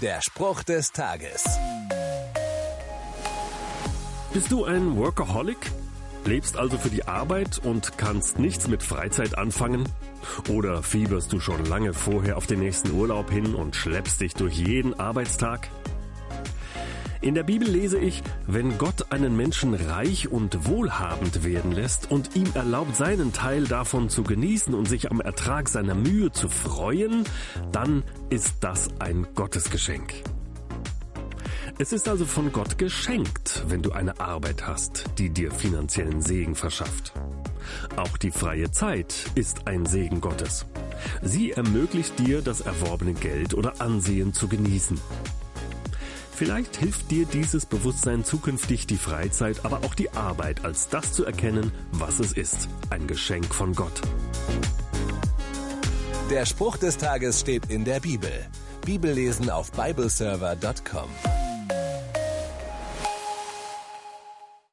Der Spruch des Tages. Bist du ein Workaholic? Lebst also für die Arbeit und kannst nichts mit Freizeit anfangen? Oder fieberst du schon lange vorher auf den nächsten Urlaub hin und schleppst dich durch jeden Arbeitstag? In der Bibel lese ich, wenn Gott einen Menschen reich und wohlhabend werden lässt und ihm erlaubt, seinen Teil davon zu genießen und sich am Ertrag seiner Mühe zu freuen, dann ist das ein Gottesgeschenk. Es ist also von Gott geschenkt, wenn du eine Arbeit hast, die dir finanziellen Segen verschafft. Auch die freie Zeit ist ein Segen Gottes. Sie ermöglicht dir, das erworbene Geld oder Ansehen zu genießen. Vielleicht hilft dir dieses Bewusstsein zukünftig die Freizeit, aber auch die Arbeit als das zu erkennen, was es ist. Ein Geschenk von Gott. Der Spruch des Tages steht in der Bibel. Bibellesen auf bibleserver.com.